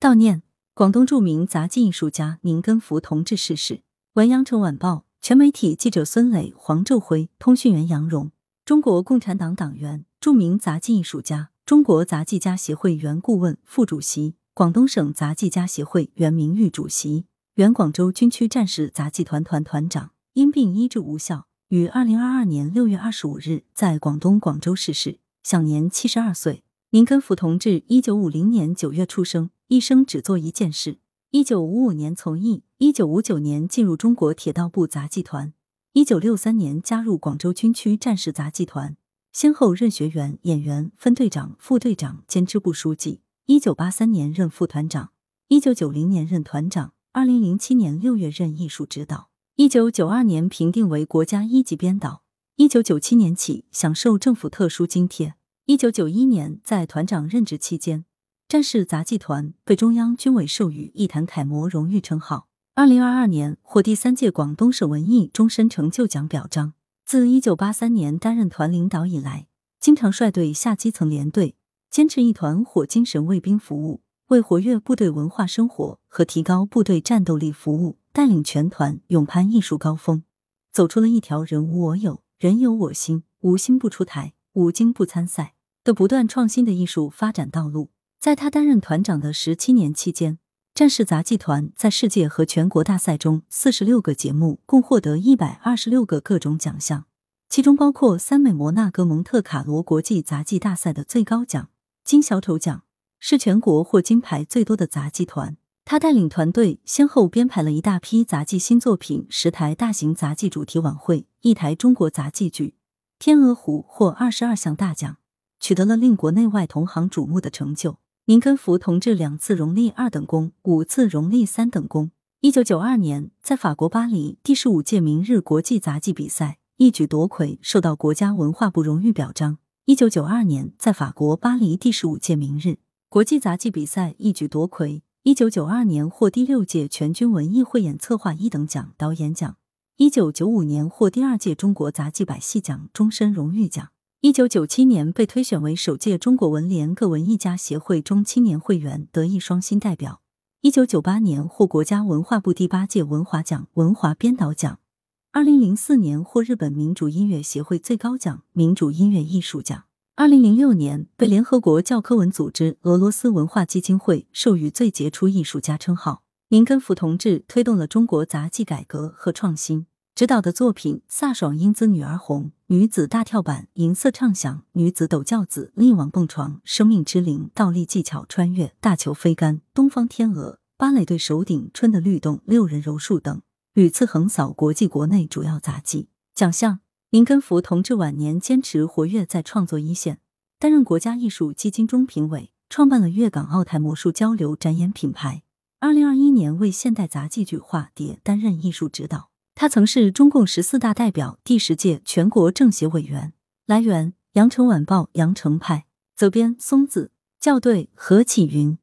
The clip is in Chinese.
悼念广东著名杂技艺术家宁根福同志逝世。文阳城晚报全媒体记者孙磊、黄昼辉，通讯员杨荣。中国共产党党员，著名杂技艺术家，中国杂技家协会原顾问、副主席，广东省杂技家协会原名誉主席，原广州军区战士杂技团团团长。因病医治无效，于二零二二年六月二十五日在广东广州逝世，享年七十二岁。宁根福同志，一九五零年九月出生，一生只做一件事。一九五五年从艺，一九五九年进入中国铁道部杂技团，一九六三年加入广州军区战士杂技团，先后任学员、演员、分队长、副队长兼支部书记。一九八三年任副团长，一九九零年任团长，二零零七年六月任艺术指导，一九九二年评定为国家一级编导，一九九七年起享受政府特殊津贴。一九九一年在团长任职期间。战士杂技团被中央军委授予一坛楷模荣誉称号。二零二二年获第三届广东省文艺终身成就奖表彰。自一九八三年担任团领导以来，经常率队下基层连队，坚持一团火精神为兵服务，为活跃部队文化生活和提高部队战斗力服务，带领全团勇攀艺术高峰，走出了一条人无我有，人有我心，无心不出台，无精不参赛的不断创新的艺术发展道路。在他担任团长的十七年期间，战士杂技团在世界和全国大赛中四十六个节目共获得一百二十六个各种奖项，其中包括三美摩纳哥蒙特卡罗国际杂技大赛的最高奖金小丑奖，是全国获金牌最多的杂技团。他带领团队先后编排了一大批杂技新作品，十台大型杂技主题晚会，一台中国杂技剧《天鹅湖》获二十二项大奖，取得了令国内外同行瞩目的成就。宁根福同志两次荣立二等功，五次荣立三等功。一九九二年，在法国巴黎第十五届明日国际杂技比赛一举夺魁，受到国家文化部荣誉表彰。一九九二年，在法国巴黎第十五届明日国际杂技比赛一举夺魁。一九九二年，获第六届全军文艺汇演策划一等奖导演奖。一九九五年，获第二届中国杂技百戏奖终身荣誉奖。一九九七年被推选为首届中国文联各文艺家协会中青年会员德艺双馨代表。一九九八年获国家文化部第八届文华奖文华编导奖。二零零四年获日本民主音乐协会最高奖民主音乐艺术奖。二零零六年被联合国教科文组织俄罗斯文化基金会授予最杰出艺术家称号。林根福同志推动了中国杂技改革和创新。指导的作品《飒爽英姿女儿红》《女子大跳板》《银色畅想》《女子抖轿子》《力王蹦床》《生命之灵》《倒立技巧穿越》《大球飞杆》《东方天鹅》《芭蕾队首顶》《春的律动》《六人柔术》等，屡次横扫国际国内主要杂技奖项。林根福同志晚年坚持活跃在创作一线，担任国家艺术基金中评委，创办了粤港澳台魔术交流展演品牌。二零二一年为现代杂技剧《化蝶》担任艺术指导。他曾是中共十四大代表、第十届全国政协委员。来源：羊城晚报羊城派，责编：松子，校对：何启云。